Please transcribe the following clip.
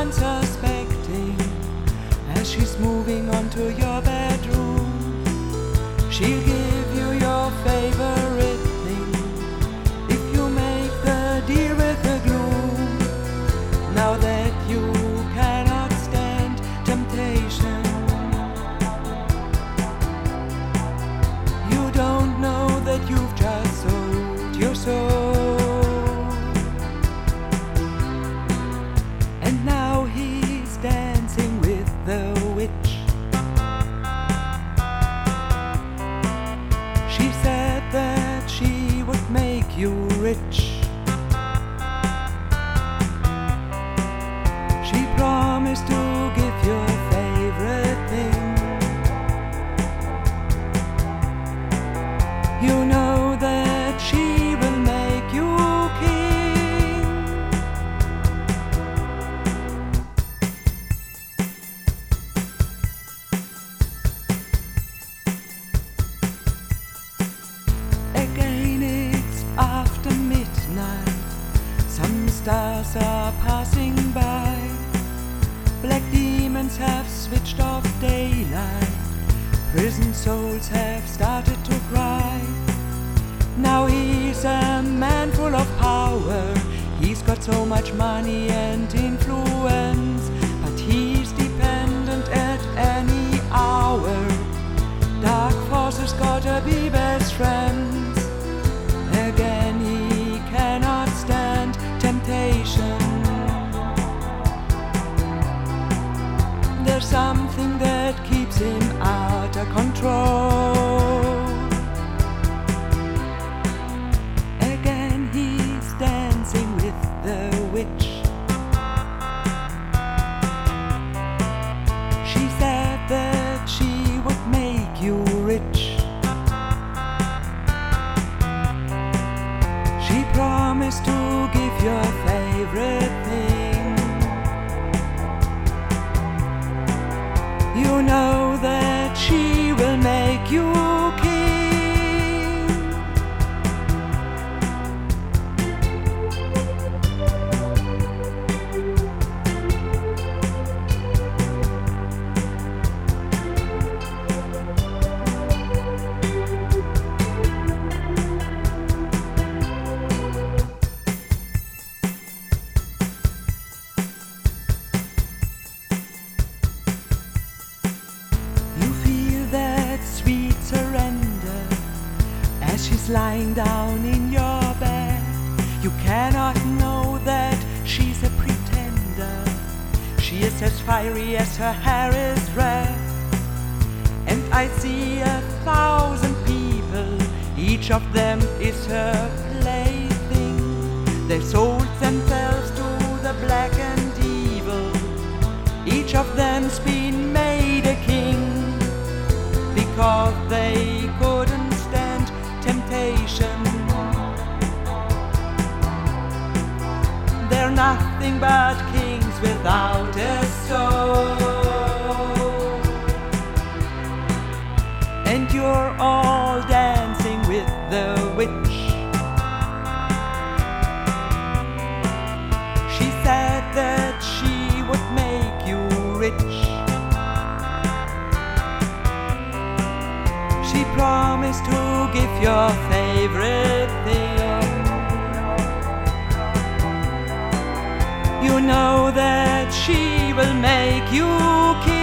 Santa. rich. She promised to give your favorite thing. You know. Stars are passing by. Black demons have switched off daylight. Prison souls have started to cry. Now he's a man full of power. He's got so much money and influence, control. Lying down in your bed. You cannot know that she's a pretender. She is as fiery as her hair is red. And I see a thousand people, each of them is her plaything. They sold themselves to the black and evil. Each of them's been nothing but kings without a soul. And you're all dancing with the witch. She said that she would make you rich. She promised to give your favorite thing. You know that she will make you king.